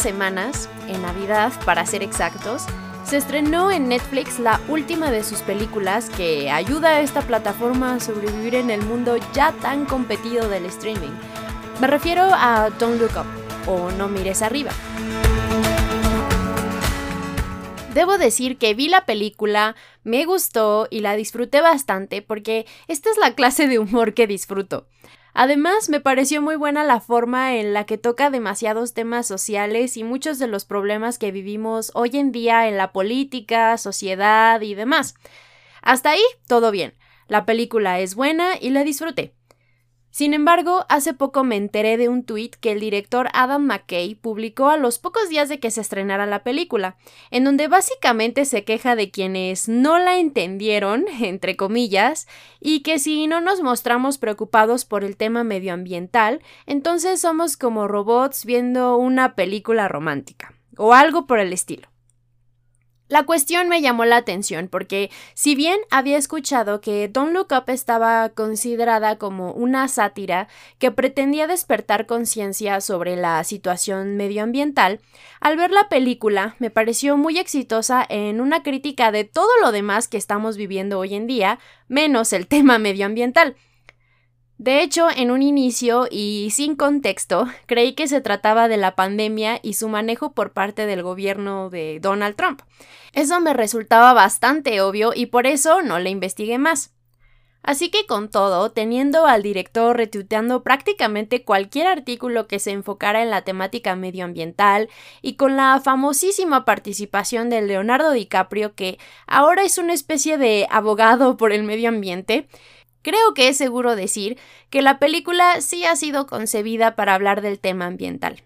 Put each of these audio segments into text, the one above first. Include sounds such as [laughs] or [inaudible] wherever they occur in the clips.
semanas, en Navidad para ser exactos, se estrenó en Netflix la última de sus películas que ayuda a esta plataforma a sobrevivir en el mundo ya tan competido del streaming. Me refiero a Don't Look Up o No mires arriba. Debo decir que vi la película, me gustó y la disfruté bastante porque esta es la clase de humor que disfruto. Además, me pareció muy buena la forma en la que toca demasiados temas sociales y muchos de los problemas que vivimos hoy en día en la política, sociedad y demás. Hasta ahí, todo bien. La película es buena y la disfruté. Sin embargo, hace poco me enteré de un tuit que el director Adam McKay publicó a los pocos días de que se estrenara la película, en donde básicamente se queja de quienes no la entendieron, [laughs] entre comillas, y que si no nos mostramos preocupados por el tema medioambiental, entonces somos como robots viendo una película romántica, o algo por el estilo. La cuestión me llamó la atención porque, si bien había escuchado que Don't Look Up estaba considerada como una sátira que pretendía despertar conciencia sobre la situación medioambiental, al ver la película me pareció muy exitosa en una crítica de todo lo demás que estamos viviendo hoy en día, menos el [laughs] tema medioambiental. De hecho, en un inicio y sin contexto, creí que se trataba de la pandemia y su manejo por parte del gobierno de Donald Trump. Eso me resultaba bastante obvio y por eso no le investigué más. Así que con todo, teniendo al director retuiteando prácticamente cualquier artículo que se enfocara en la temática medioambiental y con la famosísima participación de Leonardo DiCaprio, que ahora es una especie de abogado por el medio ambiente, Creo que es seguro decir que la película sí ha sido concebida para hablar del tema ambiental.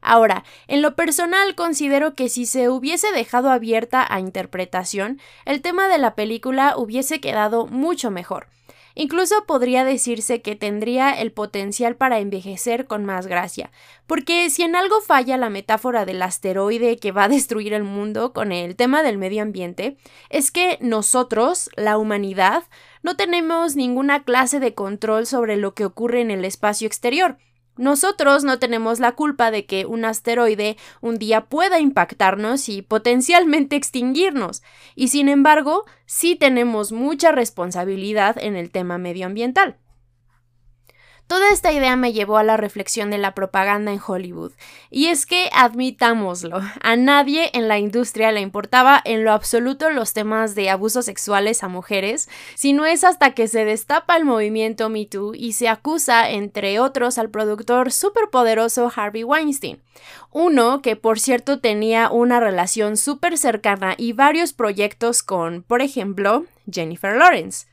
Ahora, en lo personal considero que si se hubiese dejado abierta a interpretación, el tema de la película hubiese quedado mucho mejor. Incluso podría decirse que tendría el potencial para envejecer con más gracia, porque si en algo falla la metáfora del asteroide que va a destruir el mundo con el tema del medio ambiente, es que nosotros, la humanidad, no tenemos ninguna clase de control sobre lo que ocurre en el espacio exterior. Nosotros no tenemos la culpa de que un asteroide un día pueda impactarnos y potencialmente extinguirnos, y sin embargo, sí tenemos mucha responsabilidad en el tema medioambiental. Toda esta idea me llevó a la reflexión de la propaganda en Hollywood. Y es que, admitámoslo, a nadie en la industria le importaba en lo absoluto los temas de abusos sexuales a mujeres, sino es hasta que se destapa el movimiento Me Too y se acusa, entre otros, al productor superpoderoso Harvey Weinstein. Uno que, por cierto, tenía una relación súper cercana y varios proyectos con, por ejemplo, Jennifer Lawrence.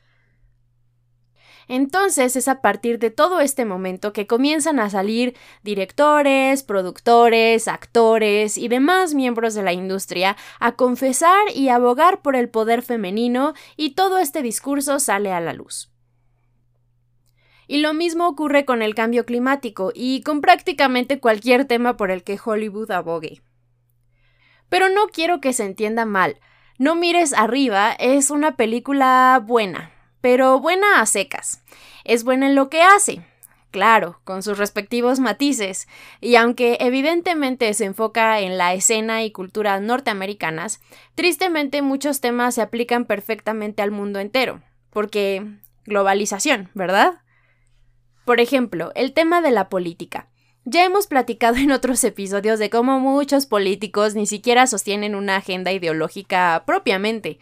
Entonces es a partir de todo este momento que comienzan a salir directores, productores, actores y demás miembros de la industria a confesar y abogar por el poder femenino y todo este discurso sale a la luz. Y lo mismo ocurre con el cambio climático y con prácticamente cualquier tema por el que Hollywood abogue. Pero no quiero que se entienda mal. No mires arriba es una película buena, pero buena a secas. Es buena en lo que hace, claro, con sus respectivos matices, y aunque evidentemente se enfoca en la escena y cultura norteamericanas, tristemente muchos temas se aplican perfectamente al mundo entero, porque globalización, ¿verdad? Por ejemplo, el tema de la política. Ya hemos platicado en otros episodios de cómo muchos políticos ni siquiera sostienen una agenda ideológica propiamente,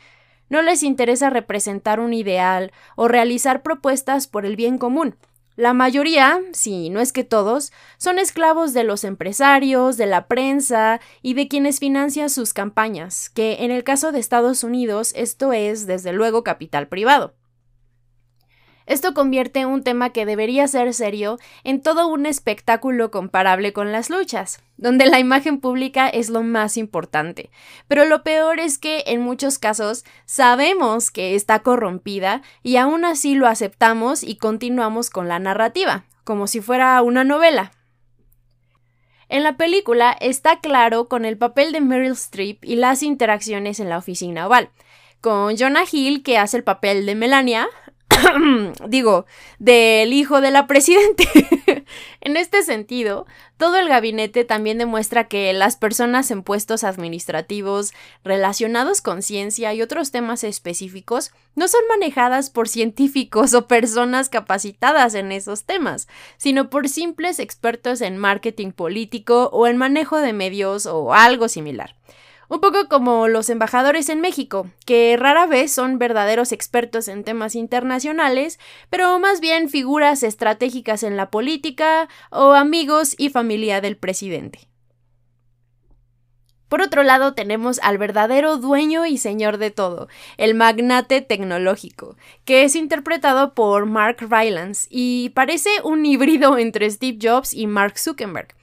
no les interesa representar un ideal o realizar propuestas por el bien común. La mayoría, si no es que todos, son esclavos de los empresarios, de la prensa y de quienes financian sus campañas, que en el caso de Estados Unidos esto es, desde luego, capital privado. Esto convierte un tema que debería ser serio en todo un espectáculo comparable con las luchas, donde la imagen pública es lo más importante. Pero lo peor es que en muchos casos sabemos que está corrompida y aún así lo aceptamos y continuamos con la narrativa, como si fuera una novela. En la película está claro con el papel de Meryl Streep y las interacciones en la oficina oval, con Jonah Hill que hace el papel de Melania, [laughs] digo, del hijo de la presidente. [laughs] en este sentido, todo el gabinete también demuestra que las personas en puestos administrativos relacionados con ciencia y otros temas específicos no son manejadas por científicos o personas capacitadas en esos temas, sino por simples expertos en marketing político o en manejo de medios o algo similar. Un poco como los embajadores en México, que rara vez son verdaderos expertos en temas internacionales, pero más bien figuras estratégicas en la política o amigos y familia del presidente. Por otro lado, tenemos al verdadero dueño y señor de todo, el magnate tecnológico, que es interpretado por Mark Rylance y parece un híbrido entre Steve Jobs y Mark Zuckerberg.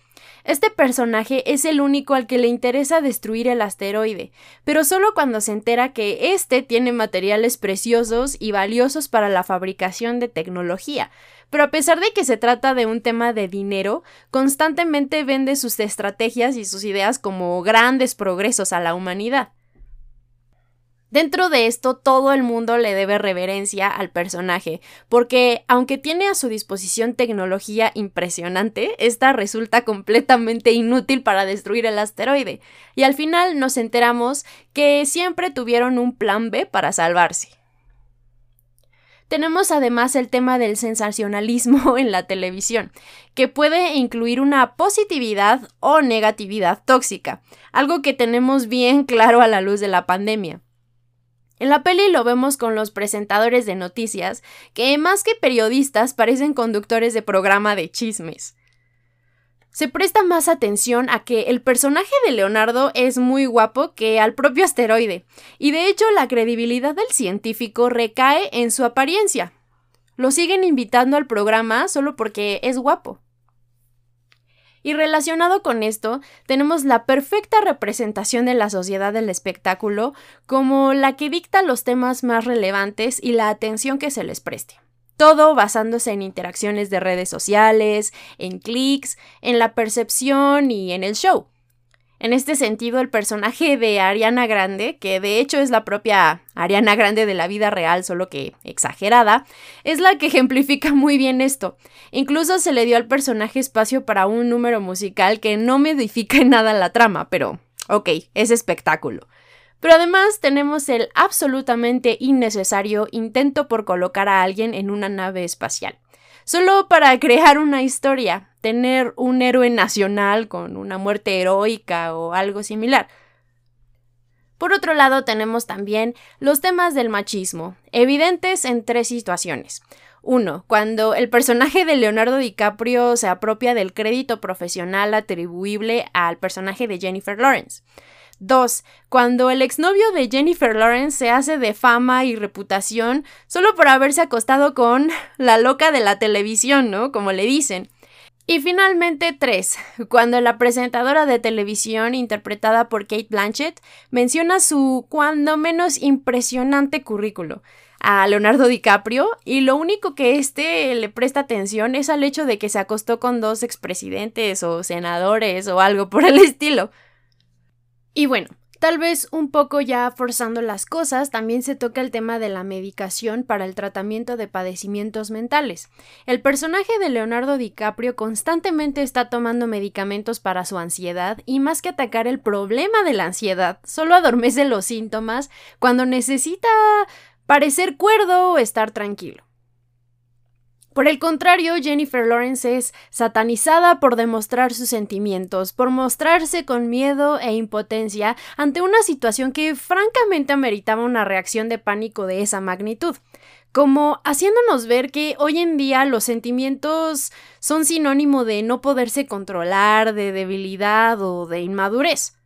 Este personaje es el único al que le interesa destruir el asteroide, pero solo cuando se entera que éste tiene materiales preciosos y valiosos para la fabricación de tecnología. Pero a pesar de que se trata de un tema de dinero, constantemente vende sus estrategias y sus ideas como grandes progresos a la humanidad. Dentro de esto, todo el mundo le debe reverencia al personaje, porque aunque tiene a su disposición tecnología impresionante, esta resulta completamente inútil para destruir el asteroide, y al final nos enteramos que siempre tuvieron un plan B para salvarse. Tenemos además el tema del sensacionalismo [laughs] en la televisión, que puede incluir una positividad o negatividad tóxica, algo que tenemos bien claro a la luz de la pandemia. En la peli lo vemos con los presentadores de noticias, que más que periodistas parecen conductores de programa de chismes. Se presta más atención a que el personaje de Leonardo es muy guapo que al propio asteroide, y de hecho la credibilidad del científico recae en su apariencia. Lo siguen invitando al programa solo porque es guapo. Y relacionado con esto, tenemos la perfecta representación de la sociedad del espectáculo como la que dicta los temas más relevantes y la atención que se les preste. Todo basándose en interacciones de redes sociales, en clics, en la percepción y en el show. En este sentido, el personaje de Ariana Grande, que de hecho es la propia Ariana Grande de la vida real, solo que exagerada, es la que [laughs] ejemplifica muy bien esto. Incluso se le dio al personaje espacio para un número musical que no modifica en nada la trama, pero ok, es espectáculo. Pero además tenemos el absolutamente innecesario intento por colocar a alguien en una nave espacial solo para crear una historia, tener un héroe nacional con una muerte heroica o algo similar. Por otro lado, tenemos también los temas del machismo, evidentes en tres situaciones. Uno, cuando el personaje de Leonardo DiCaprio se apropia del crédito profesional atribuible al personaje de Jennifer Lawrence. 2. Cuando el exnovio de Jennifer Lawrence se hace de fama y reputación solo por haberse acostado con la loca de la televisión, ¿no? Como le dicen. Y finalmente 3. Cuando la presentadora de televisión interpretada por Kate Blanchett menciona su cuando menos impresionante currículo a Leonardo DiCaprio y lo único que éste le presta atención es al hecho de que se acostó con dos expresidentes o senadores o algo por el estilo. Y bueno, Tal vez un poco ya forzando las cosas, también se toca el tema de la medicación para el tratamiento de padecimientos mentales. El personaje de Leonardo DiCaprio constantemente está tomando medicamentos para su ansiedad y más que atacar el problema de la ansiedad, solo adormece los síntomas cuando necesita parecer cuerdo o estar tranquilo. Por el contrario, Jennifer Lawrence es satanizada por demostrar sus sentimientos, por mostrarse con miedo e impotencia ante una situación que francamente ameritaba una reacción de pánico de esa magnitud como haciéndonos ver que hoy en día los sentimientos son sinónimo de no poderse controlar, de debilidad o de inmadurez.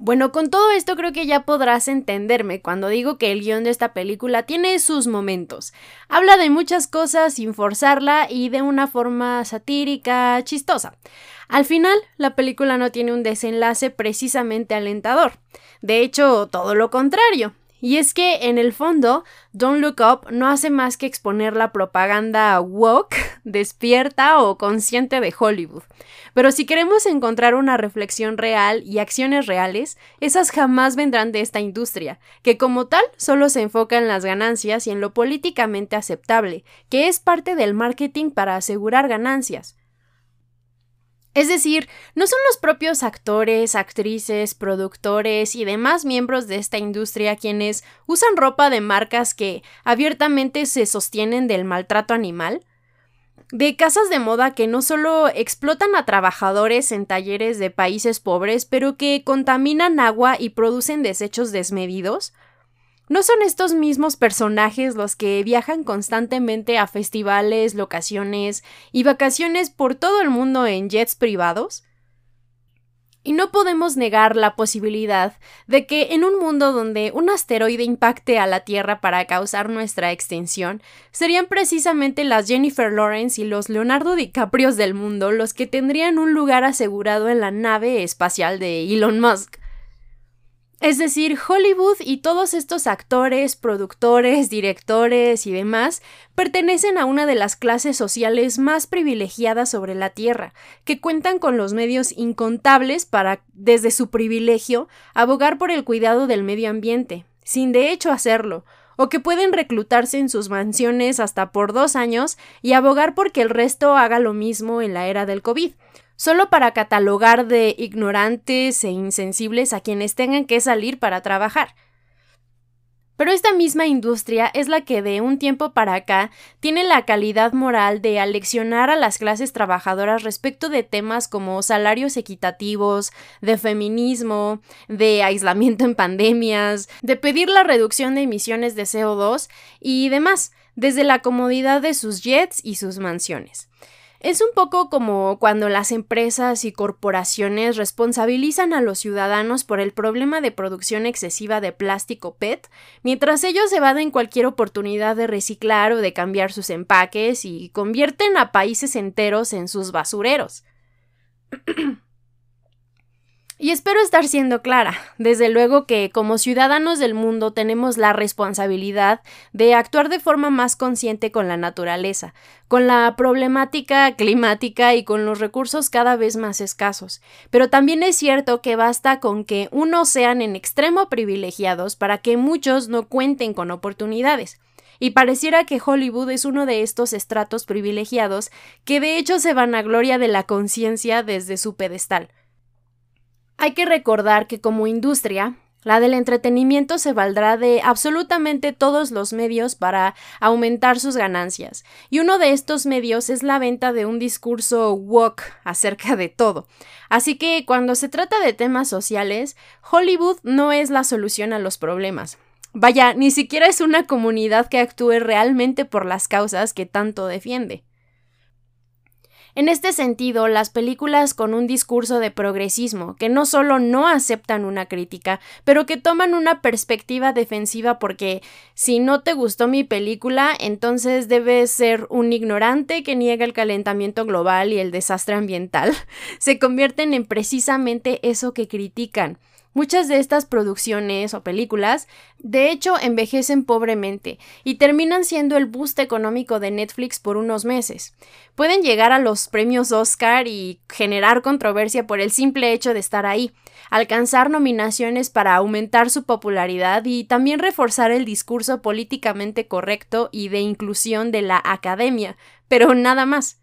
Bueno, con todo esto creo que ya podrás entenderme cuando digo que el guion de esta película tiene sus momentos. Habla de muchas cosas sin forzarla y de una forma satírica, chistosa. Al final, la película no tiene un desenlace precisamente alentador. De hecho, todo lo contrario. Y es que, en el fondo, Don't Look Up no hace más que exponer la propaganda woke, [laughs] despierta o consciente de Hollywood. Pero si queremos encontrar una reflexión real y acciones reales, esas jamás vendrán de esta industria, que como tal solo se enfoca en las ganancias y en lo políticamente aceptable, que es parte del marketing para asegurar ganancias. Es decir, no son los propios actores, actrices, productores y demás miembros de esta industria quienes usan ropa de marcas que abiertamente se sostienen del maltrato animal, de casas de moda que no solo explotan a trabajadores en talleres de países pobres, pero que contaminan agua y producen desechos desmedidos, ¿No son estos mismos personajes los que viajan constantemente a festivales, locaciones y vacaciones por todo el mundo en jets privados? Y no podemos negar la posibilidad de que en un mundo donde un asteroide impacte a la Tierra para causar nuestra extinción, serían precisamente las Jennifer Lawrence y los Leonardo DiCaprio del mundo los que tendrían un lugar asegurado en la nave espacial de Elon Musk. Es decir, Hollywood y todos estos actores, productores, directores y demás pertenecen a una de las clases sociales más privilegiadas sobre la Tierra, que cuentan con los medios incontables para, desde su privilegio, abogar por el cuidado del medio ambiente, sin de hecho hacerlo, o que pueden reclutarse en sus mansiones hasta por dos años y abogar porque el resto haga lo mismo en la era del COVID solo para catalogar de ignorantes e insensibles a quienes tengan que salir para trabajar. Pero esta misma industria es la que de un tiempo para acá tiene la calidad moral de aleccionar a las clases trabajadoras respecto de temas como salarios equitativos, de feminismo, de aislamiento en pandemias, de pedir la reducción de emisiones de CO2 y demás, desde la comodidad de sus jets y sus mansiones. Es un poco como cuando las empresas y corporaciones responsabilizan a los ciudadanos por el problema de producción excesiva de plástico PET, mientras ellos evaden cualquier oportunidad de reciclar o de cambiar sus empaques y convierten a países enteros en sus basureros. [clears throat] Y espero estar siendo clara. Desde luego que como ciudadanos del mundo tenemos la responsabilidad de actuar de forma más consciente con la naturaleza, con la problemática climática y con los recursos cada vez más escasos. Pero también es cierto que basta con que unos sean en extremo privilegiados para que muchos no cuenten con oportunidades. Y pareciera que Hollywood es uno de estos estratos privilegiados que de hecho se van a gloria de la conciencia desde su pedestal. Hay que recordar que como industria, la del entretenimiento se valdrá de absolutamente todos los medios para aumentar sus ganancias, y uno de estos medios es la venta de un discurso woke acerca de todo. Así que cuando se trata de temas sociales, Hollywood no es la solución a los problemas. Vaya, ni siquiera es una comunidad que actúe realmente por las causas que tanto defiende. En este sentido, las películas con un discurso de progresismo, que no solo no aceptan una crítica, pero que toman una perspectiva defensiva porque si no te gustó mi película, entonces debes ser un ignorante que niega el calentamiento global y el desastre ambiental, [laughs] se convierten en precisamente eso que critican Muchas de estas producciones o películas, de hecho, envejecen pobremente y terminan siendo el boost económico de Netflix por unos meses. Pueden llegar a los premios Oscar y generar controversia por el simple hecho de estar ahí, alcanzar nominaciones para aumentar su popularidad y también reforzar el discurso políticamente correcto y de inclusión de la academia, pero nada más.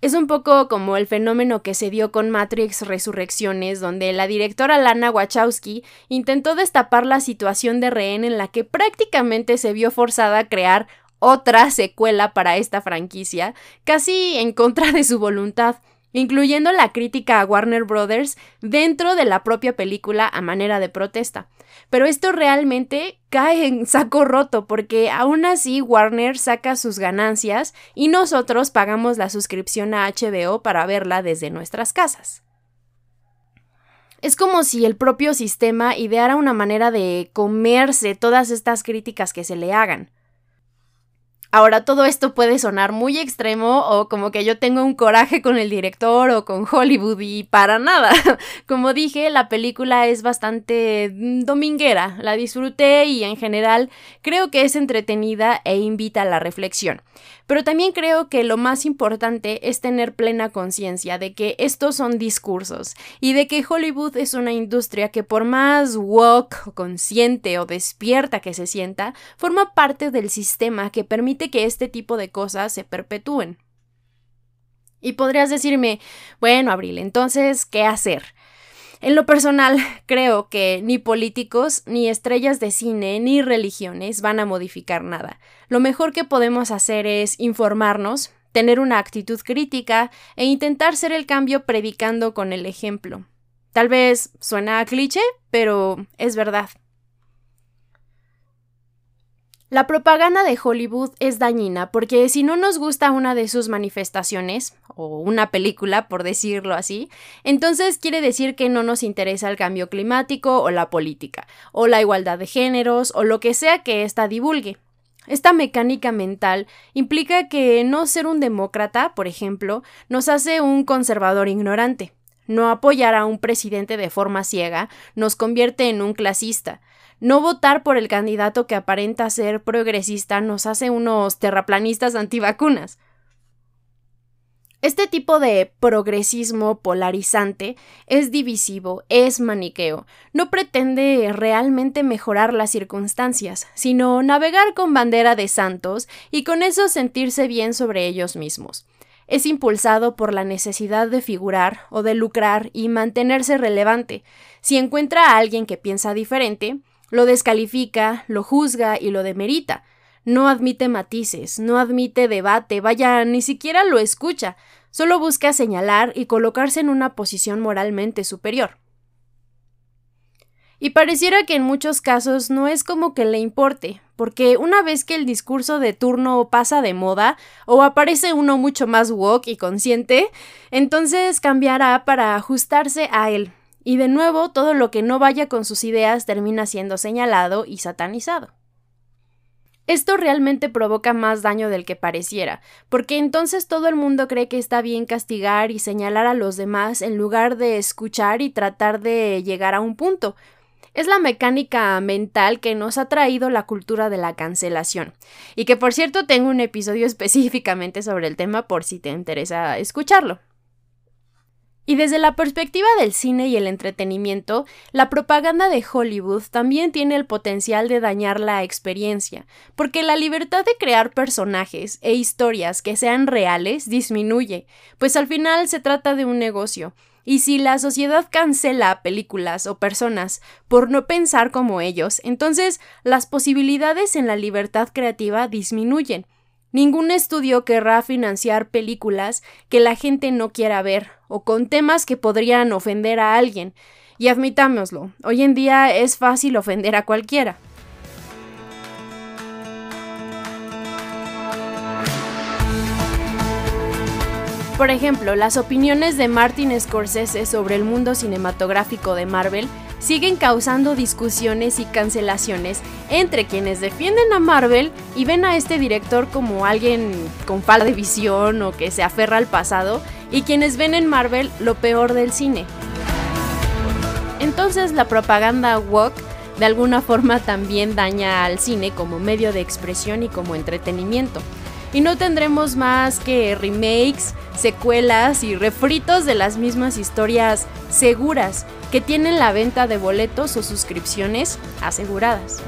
Es un poco como el fenómeno que se dio con Matrix Resurrecciones, donde la directora Lana Wachowski intentó destapar la situación de rehén en la que prácticamente se vio forzada a crear otra secuela para esta franquicia, casi en contra de su voluntad incluyendo la crítica a Warner Brothers dentro de la propia película a manera de protesta. Pero esto realmente cae en saco roto porque aún así Warner saca sus ganancias y nosotros pagamos la suscripción a HBO para verla desde nuestras casas. Es como si el propio sistema ideara una manera de comerse todas estas críticas que se le hagan. Ahora, todo esto puede sonar muy extremo o como que yo tengo un coraje con el director o con Hollywood y para nada. [laughs] Como dije, la película es bastante mm, dominguera, la disfruté y en general creo que es entretenida e invita a la reflexión. Pero también creo que lo más importante es tener plena conciencia de que estos son discursos y de que Hollywood es una industria que por más woke, consciente o despierta que se sienta, forma parte del sistema que que este tipo de cosas se perpetúen. Y podrías decirme, bueno, Abril, entonces, ¿qué hacer? En lo personal, [laughs] creo que ni políticos, ni estrellas de cine, ni religiones van a modificar nada. Lo mejor que podemos hacer es informarnos, tener una actitud crítica e intentar ser el cambio predicando con el ejemplo. Tal vez suena a cliché, pero es verdad. La propaganda de Hollywood es dañina porque si no nos gusta una de sus manifestaciones, o una película, por decirlo así, entonces quiere decir que no nos interesa el cambio climático o la política, o la igualdad de géneros, o lo que sea que ésta divulgue. Esta mecánica mental implica que no ser un demócrata, por ejemplo, nos hace un conservador ignorante. No apoyar a un presidente de forma ciega nos convierte en un clasista. No votar por el candidato que aparenta ser progresista nos hace unos terraplanistas antivacunas. Este tipo de progresismo polarizante es divisivo, es maniqueo, no pretende realmente mejorar las circunstancias, sino navegar con bandera de santos y con eso sentirse bien sobre ellos mismos. Es impulsado por la necesidad de figurar o de lucrar y mantenerse relevante. Si encuentra a alguien que piensa diferente, lo descalifica, lo juzga y lo demerita. No admite matices, no admite debate, vaya, ni siquiera lo escucha, solo busca señalar y colocarse en una posición moralmente superior. Y pareciera que en muchos casos no es como que le importe, porque una vez que el discurso de turno pasa de moda o aparece uno mucho más woke y consciente, entonces cambiará para ajustarse a él, y de nuevo todo lo que no vaya con sus ideas termina siendo señalado y satanizado. Esto realmente provoca más daño del que pareciera, porque entonces todo el mundo cree que está bien castigar y señalar a los demás en lugar de escuchar y tratar de llegar a un punto. Es la mecánica mental que nos ha traído la cultura de la cancelación. Y que por cierto tengo un episodio [laughs] específicamente sobre el tema por si te interesa escucharlo. Y desde la perspectiva del cine y el entretenimiento, la propaganda de Hollywood también tiene el potencial de dañar la experiencia, porque la libertad de crear personajes e historias que sean reales disminuye, pues al final se trata de un negocio, y si la sociedad cancela películas o personas por no pensar como ellos, entonces las posibilidades en la libertad creativa disminuyen, Ningún estudio querrá financiar películas que la gente no quiera ver o con temas que podrían ofender a alguien. Y admitámoslo, hoy en día es fácil ofender a cualquiera. Por ejemplo, las opiniones de Martin Scorsese sobre el mundo cinematográfico de Marvel siguen causando discusiones y cancelaciones entre quienes defienden a Marvel y ven a este director como alguien con falta de visión o que se aferra al pasado y quienes ven en Marvel lo peor del cine. Entonces la propaganda woke de alguna forma también daña al cine como medio de expresión y como entretenimiento. Y no tendremos más que remakes, secuelas y refritos de las mismas historias seguras que tienen la venta de boletos o suscripciones aseguradas.